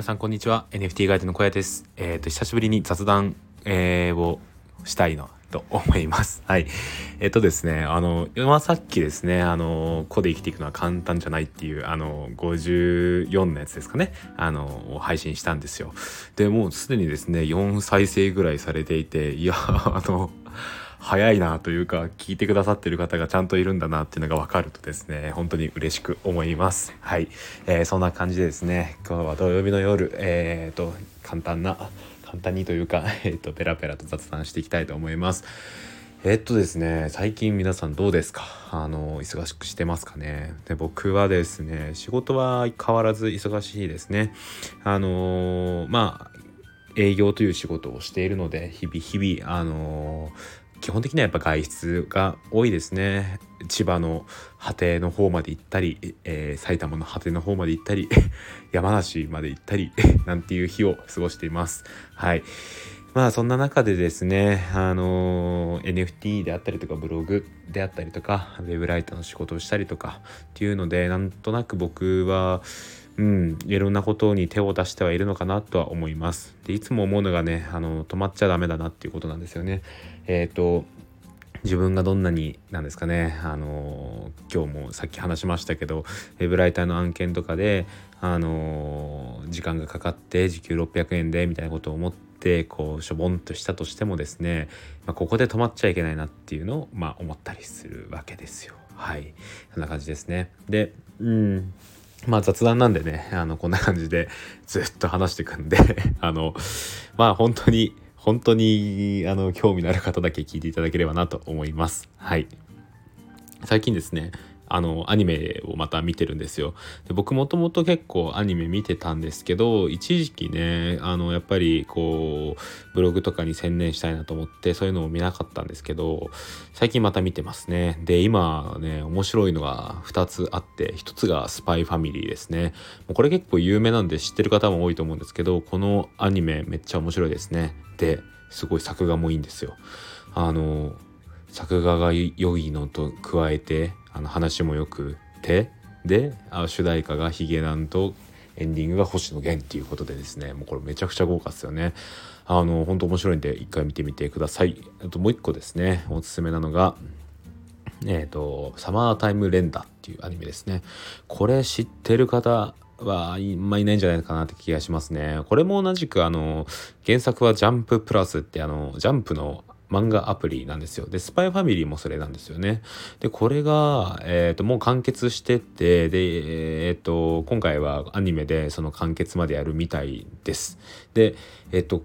皆さんこんにちは。NFT ガイドの小屋です。えっ、ー、と久しぶりに雑談、えー、をしたいなと思います。はい。えっ、ー、とですねあの今さっきですねあの個で生きていくのは簡単じゃないっていうあの54のやつですかね。あの配信したんですよ。でもうすでにですね4再生ぐらいされていていや あの早いなというか聞いてくださってる方がちゃんといるんだなっていうのが分かるとですね本当に嬉しく思います。はい、えー、そんな感じでですね今日は土曜日の夜えー、と簡単な簡単にというか えっ、ー、とペラペラと雑談していきたいと思います。えっとですね最近皆さんどうですか？あの忙しくしてますかね？で僕はですね仕事は変わらず忙しいですね。あのまあ営業という仕事をしているので日々日々あの基本的にはやっぱ外出が多いですね。千葉の果ての方まで行ったり、えー、埼玉の果ての方まで行ったり 山梨まで行ったり なんていう日を過ごしています。はい。まあそんな中でですねあのー、NFT であったりとかブログであったりとかウェブライターの仕事をしたりとかっていうのでなんとなく僕はうん、いろんなことに手を出してはいるのかなとは思います。でいつも思うのがねあの止まっちゃダメだなっていうことなんですよね。えっ、ー、と自分がどんなになんですかねあの今日もさっき話しましたけどウェブライターの案件とかであの時間がかかって時給600円でみたいなことを思ってこうしょぼんとしたとしてもですね、まあ、ここで止まっちゃいけないなっていうのを、まあ、思ったりするわけですよ。はいそんな感じですね。でうんまあ雑談なんでね、あの、こんな感じでずっと話していくんで あの、まあ本当に、本当に、あの、興味のある方だけ聞いていただければなと思います。はい。最近ですね、あのアニメをまた見てるんですよ。で僕もともと結構アニメ見てたんですけど一時期ねあのやっぱりこうブログとかに専念したいなと思ってそういうのを見なかったんですけど最近また見てますね。で今ね面白いのが2つあって1つが「スパイファミリー」ですね。もうこれ結構有名なんで知ってる方も多いと思うんですけどこのアニメめっちゃ面白いですね。ですごい作画もいいんですよ。あの作画が良いのと加えてあの話もよくてで主題歌がヒゲダンとエンディングが星野源っていうことでですねもうこれめちゃくちゃ豪華ですよね。あの本当面白いんで一回見てみてください。あともう一個ですねおすすめなのがえっ、ー、とサマータイムレンダーっていうアニメですね。これ知ってる方はあんまいないんじゃないかなって気がしますね。これも同じくあの原作はジャンププラスってあのジャンプの漫画アプリなんですよ。で、スパイファミリーもそれなんですよね。で、これが、えっ、ー、と、もう完結してて、で、えっ、ー、と、今回はアニメでその完結までやるみたいです。で、えっ、ー、と、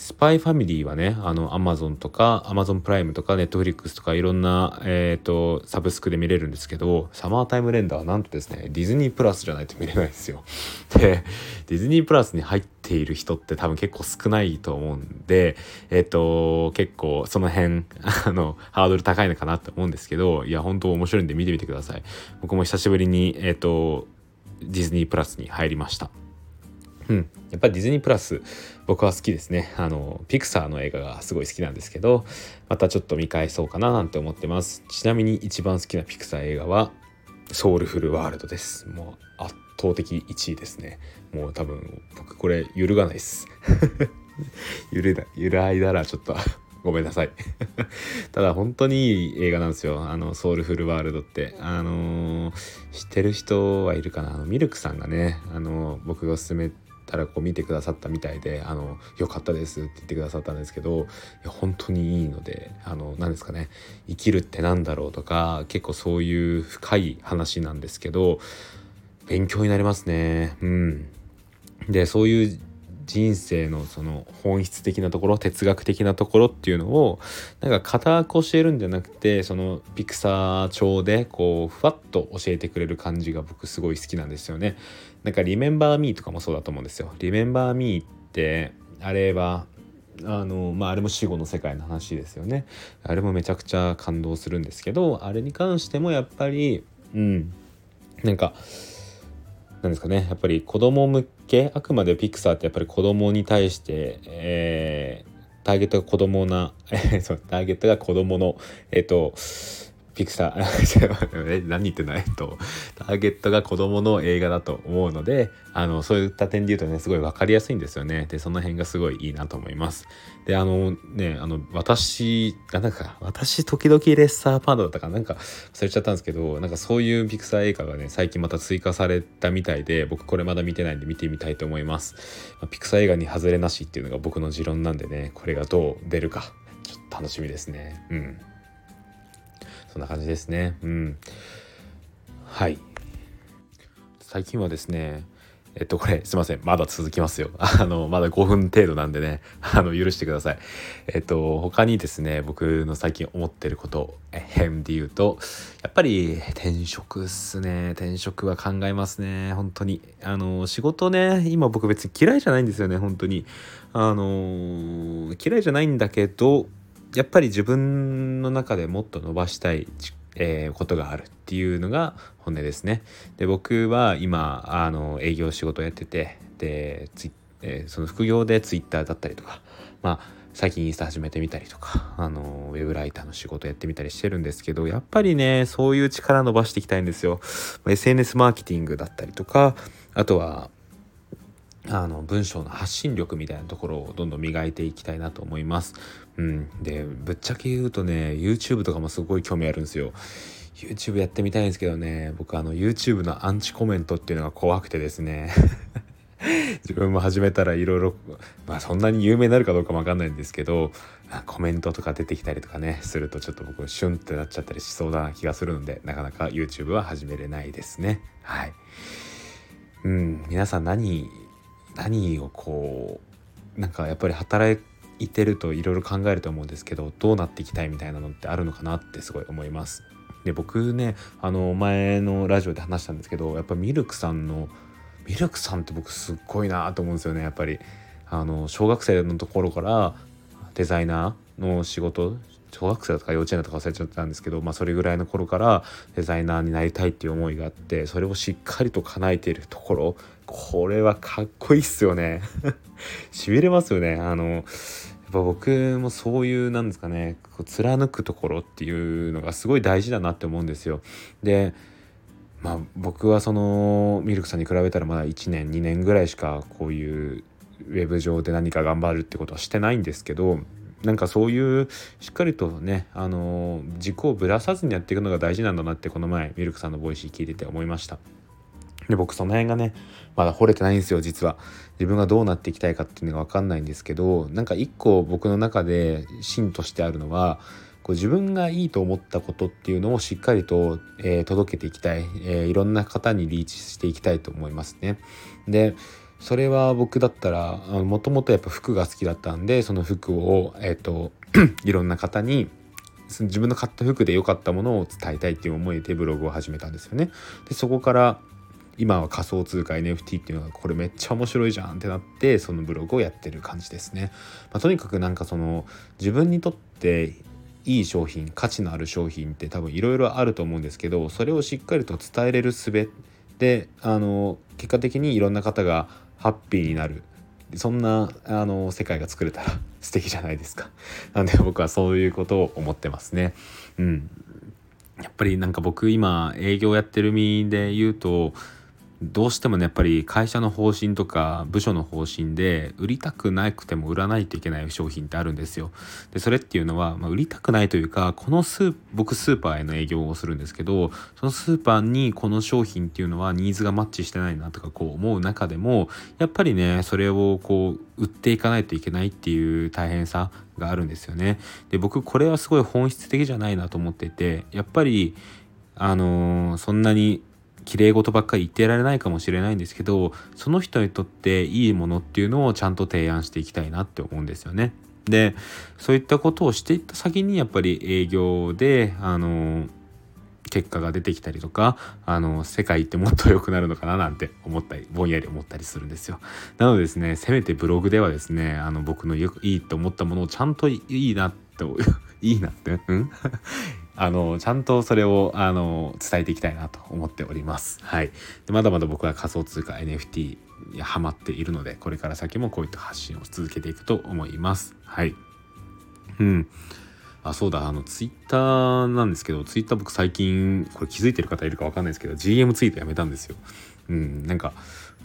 スパイファミリーはね、あの、アマゾンとか、アマゾンプライムとか、ネットフリックスとか、いろんな、えっ、ー、と、サブスクで見れるんですけど、サマータイムレンダーはなんとですね、ディズニープラスじゃないと見れないですよ。で、ディズニープラスに入ってている人って多分結構少ないと思うんで、えっ、と、結構その辺、あの、ハードル高いのかなと思うんですけど、いや、本当面白いんで見てみてください。僕も久しぶりに、えっ、と、ディズニープラスに入りました。うん、やっぱりディズニープラス僕は好きですねあのピクサーの映画がすごい好きなんですけどまたちょっと見返そうかななんて思ってますちなみに一番好きなピクサー映画はソウルフルワールドです。もう圧倒的1位ですね。もう多分僕これ揺るがないです。揺れだ揺らいだらちょっと。ごめんなさい。ただ本当にいい映画なんですよ。あのソウルフルワールドって。あのー、知ってる人はいるかな？あのミルクさんがねあのー、僕がおすすめたらこう見てくださったみたいで「あのよかったです」って言ってくださったんですけどいや本当にいいのであの何ですかね生きるって何だろうとか結構そういう深い話なんですけど勉強になりますね。うん、でそういう人生のその本質的なところ哲学的なところっていうのをなんか固く教えるんじゃなくてそのピクサー調でこうふわっと教えてくれる感じが僕すごい好きなんですよね。なんか「リメンバー・ミー」とかもそうだと思うんですよ。リメンバー・ミーってあれはあのまああれも死後の世界の話ですよね。あれもめちゃくちゃ感動するんですけどあれに関してもやっぱりうんなんかなんですかねやっぱり子供向けあくまでピクサーってやっぱり子供に対して、えー、ターゲットが子供な そうターゲットが子供のえっ、ー、とピクサー。何言ってんだえっとターゲットが子供の映画だと思うのであのそういった点で言うとねすごい分かりやすいんですよね。でその辺がすごいいいなと思います。であのねあの私あなんか私時々レッサーパンダだったかなんか忘れちゃったんですけどなんかそういうピクサー映画がね最近また追加されたみたいで僕これまだ見てないんで見てみたいと思います、まあ、ピクサー映画に外れなしっていうのが僕の持論なんでねこれがどう出るかちょっと楽しみですね。うん。そんな感じですね。うん。はい。最近はですね、えっと、これ、すいません。まだ続きますよ。あの、まだ5分程度なんでね、あの、許してください。えっと、他にですね、僕の最近思ってること、変で言うと、やっぱり転職っすね。転職は考えますね。本当に。あの、仕事ね、今僕別に嫌いじゃないんですよね、本当に。あの、嫌いじゃないんだけど、やっぱり自分の中でもっと伸ばしたい、えー、ことがあるっていうのが本音ですね。で僕は今あの営業仕事やっててでツイ、えー、その副業でツイッターだったりとかまあ最近インスタ始めてみたりとかあのウェブライターの仕事やってみたりしてるんですけどやっぱりねそういう力伸ばしていきたいんですよ。SNS マーケティングだったりとかあとはあの文章の発信力みたいなところをどんどん磨いていきたいなと思います。うん、でぶっちゃけ言うとね YouTube とかもすごい興味あるんですよ。YouTube やってみたいんですけどね僕あの YouTube のアンチコメントっていうのが怖くてですね。自分も始めたらいろいろまあそんなに有名になるかどうかもわかんないんですけどコメントとか出てきたりとかねするとちょっと僕シュンってなっちゃったりしそうな気がするのでなかなか YouTube は始めれないですね。はい。うん。皆さん何何をこうなんかやっぱり働いてるといろいろ考えると思うんですけどどうなっていきたいみたいなのってあるのかなってすごい思います。で僕ねあの前のラジオで話したんですけどやっぱミルクさんのミルクさんって僕すっごいなと思うんですよねやっぱり。あの小学生のところからデザイナーの仕事小学生だとか幼稚園だとか忘れちゃったんですけど、まあ、それぐらいの頃からデザイナーになりたいっていう思いがあってそれをしっかりと叶えているところこれはかっこいいっすよね。しびれますよね。あのっぱ僕もそういうなんですかねこう貫くところっていうのがすごい大事だなって思うんですよでまあ僕はそのミルクさんに比べたらまだ1年2年ぐらいしかこういうウェブ上で何か頑張るってことはしてないんですけどなんかそういうしっかりとねあの軸をぶらさずにやっていくのが大事なんだなってこの前ミルクさんのボイシー聞いてて思いました。で僕その辺がねまだ掘れてないんですよ実は自分がどうなっていきたいかっていうのが分かんないんですけどなんか一個僕の中で芯としてあるのはこう自分がいいと思ったことっていうのをしっかりと、えー、届けていきたい、えー、いろんな方にリーチしていきたいと思いますね。でそれは僕だったらもともとやっぱ服が好きだったんでその服を、えーと いろんな方に自分の買った服で良かったものを伝えたいっていう思いでブログを始めたんですよね。でそこから今は仮想通貨 NFT っていうのがこれめっちゃ面白いじゃんってなってそのブログをやってる感じですね。まあ、とにかくなんかその自分にとっていい商品価値のある商品って多分いろいろあると思うんですけどそれをしっかりと伝えれる術であの結果的にいろんな方がハッピーになるそんなあの世界が作れたら 素敵じゃないですか。なんで僕はそういうことを思ってますね。うん。やっぱりなんか僕今営業やってる身で言うとどうしてもねやっぱり会社の方針とか部署の方針で売りたくなくても売らないといけない商品ってあるんですよ。でそれっていうのは、まあ、売りたくないというかこのスー僕スーパーへの営業をするんですけどそのスーパーにこの商品っていうのはニーズがマッチしてないなとかこう思う中でもやっぱりねそれをこう売っていかないといけないっていう大変さがあるんですよね。で僕これはすごい本質的じゃないなと思っててやっぱりあのー、そんなに綺麗事ばっかり言ってられないかもしれないんですけどその人にとっていいものっていうのをちゃんと提案していきたいなって思うんですよね。でそういったことをしていった先にやっぱり営業であの結果が出てきたりとかあの世界ってもっと良くなるのかななんて思ったりぼんやり思ったりするんですよなのでですねせめてブログではですねあの僕のよくいいと思ったものをちゃんといいなって いいなってうん？あのちゃんとそれをあの伝えていきたいなと思っております。はい、でまだまだ僕は仮想通貨 NFT にハマっているのでこれから先もこういった発信を続けていくと思います。はい、うんあそうだあのツイッターなんですけどツイッター僕最近これ気づいてる方いるか分かんないですけど GM ツイートやめたんですよ。うんなんか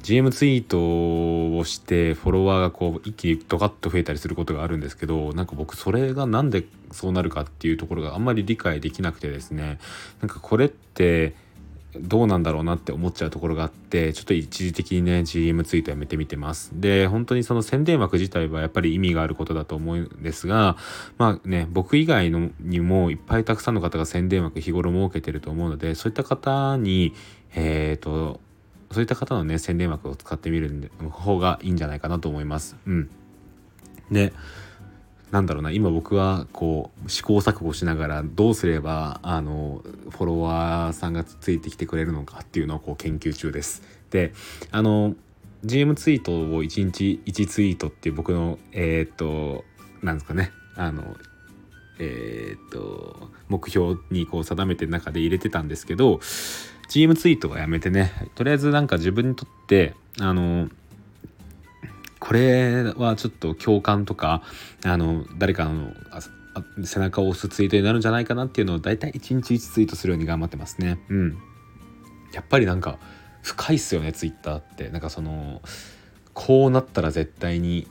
GM ツイートをしてフォロワーがこう一気にドカッと増えたりすることがあるんですけどなんか僕それが何でそうなるかっていうところがあんまり理解できなくてですね。なんかこれってどうなんだろうなって思っちゃうところがあってちょっと一時的にね GM ツイートやめてみてます。で本当にその宣伝枠自体はやっぱり意味があることだと思うんですがまあね僕以外のにもいっぱいたくさんの方が宣伝枠日頃設けてると思うのでそういった方にえっ、ー、とそういった方のね宣伝枠を使ってみる方がいいんじゃないかなと思います。うん。でなんだろうな今僕はこう試行錯誤しながらどうすればあのフォロワーさんがついてきてくれるのかっていうのをこう研究中です。であの GM ツイートを1日1ツイートっていう僕のえー、っとなんですかね。あのえー、っと目標にこう定めてる中で入れてたんですけど GM ツイートはやめてねとりあえずなんか自分にとってあのこれはちょっと共感とかあの誰かの背中を押すツイートになるんじゃないかなっていうのを大体1日1ツイートするように頑張ってますね。うん。やっぱりなんか深いっすよねツイッターって。なんかそのこうなったら絶対に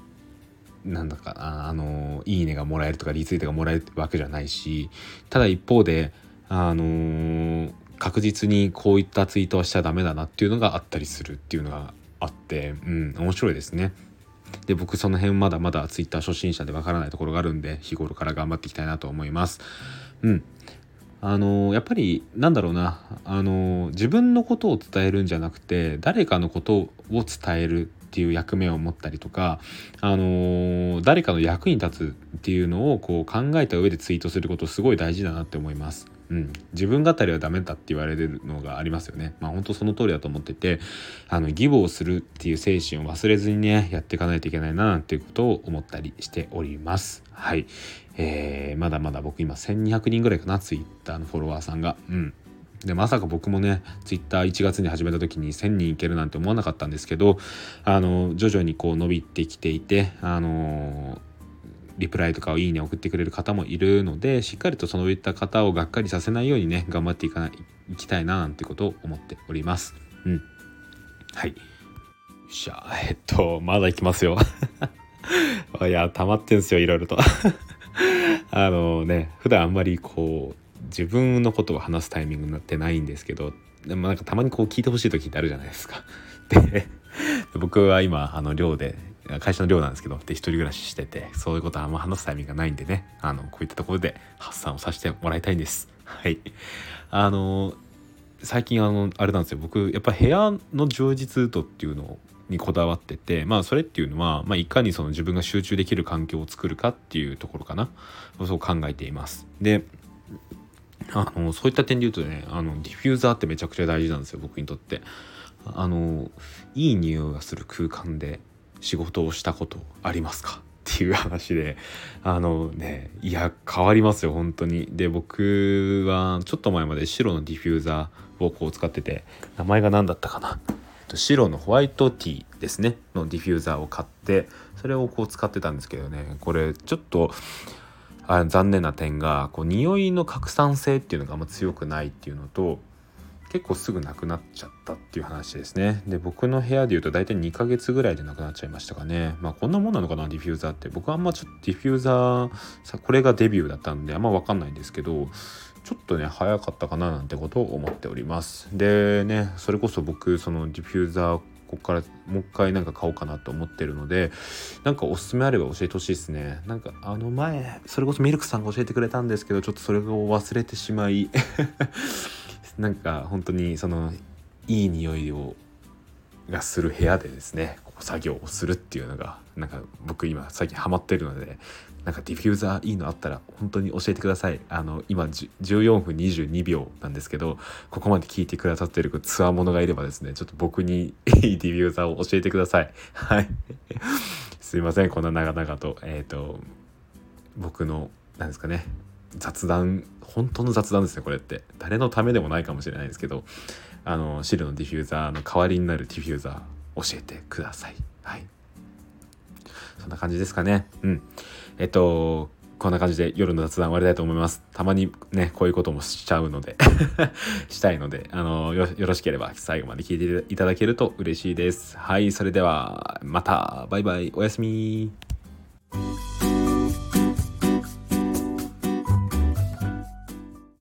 なんだかなあのいいねがもらえるとかリツイートがもらえるわけじゃないしただ一方であの確実にこういったツイートはしちゃダメだなっていうのがあったりするっていうのがあってうん面白いですね。で僕その辺まだまだ Twitter 初心者でわからないところがあるんで日頃から頑張っていきたいなと思います。うんあのやっぱりなんだろうなあの自分のことを伝えるんじゃなくて誰かのことを伝えるっていう役目を持ったりとか、あの誰かの役に立つっていうのをこう考えた上でツイートすることすごい大事だなって思います。うん、自分語りはダメだって言われるのがありますよね。まあ本当その通りだと思っててあの義母をするっていう精神を忘れずにねやっていかないといけないななんていうことを思ったりしております。はい、えー、まだまだ僕今1200人ぐらいかなツイッターのフォロワーさんが。うんでまさか僕もねツイッター1月に始めた時に1000人いけるなんて思わなかったんですけどあの徐々にこう伸びてきていてあのリプライとかをいいね送ってくれる方もいるのでしっかりとそういった方をがっかりさせないようにね頑張っていかないいきたいななんてことを思っております。うん。はい。よっしゃ。えっとまだいきますよ。いや溜まってんすよいろいろと。あのね普段あんまりこう自分のことを話すタイミングになってないんですけどでもなんかたまにこう聞いてほしい時ってあるじゃないですか。で僕は今あの寮で会社の寮なんですけどで一人暮らししててそういうことはあんま話すタイミングがないんでねあのこういったところで発散をさせてもらいたいんです。はい。あの最近あのあれなんですよ。僕やっぱ部屋の充実度っていうのにこだわっててまあそれっていうのは、まあ、いかにその自分が集中できる環境を作るかっていうところかな。そう考えています。であのそういった点で言うとねあのディフューザーってめちゃくちゃ大事なんですよ僕にとって。あのいい匂いがする空間で。仕事をしたことありますか？っていう話であのねいや変わりますよ本当に。で僕はちょっと前まで白のディフューザーをこう使ってて名前が何だったかな？白のホワイトティーですね。のディフューザーを買ってそれをこう使ってたんですけどね。これちょっとあ残念な点がこう匂いの拡散性っていうのがあんま強くないっていうのと結構すぐなくなっちゃったっていう話ですね。で僕の部屋でいうと大体2ヶ月ぐらいでなくなっちゃいましたかね。まあこんなもんなのかなディフューザーって。僕はあんまちょっとディフューザーさこれがデビューだったんであんま分かんないんですけどちょっとね早かったかななんてことを思っております。でねそれこそ僕そのディフューザーここからもう一回なんか買おうかなと思ってるのでなんかおすすめあれば教えてほしいですね。なんかあの前それこそミルクさんが教えてくれたんですけどちょっとそれを忘れてしまい。なんか本当にそのいい匂いをがする部屋でですね作業をするっていうのがなんか僕今最近ハマってるのでなんかディフューザーいいのあったら本当に教えてください。あの今14分22秒なんですけどここまで聞いてくださってるツアーものがいればですねちょっと僕にいいディフューザーを教えてください。はい。すいませんこんな長々とえっ、ー、と僕のなんですかね雑談本当の雑談ですねこれって。誰のためでもないかもしれないですけどあの汁のディフューザーの代わりになるディフューザー教えてください。はい。そんな感じですかね。うん。えっとこんな感じで夜の雑談終わりたいと思います。たまにね、こういうこともしちゃうので したいので、あのよ、よろしければ最後まで聞いていただけると嬉しいです。はい、それでは、また、バイバイ、おやすみ。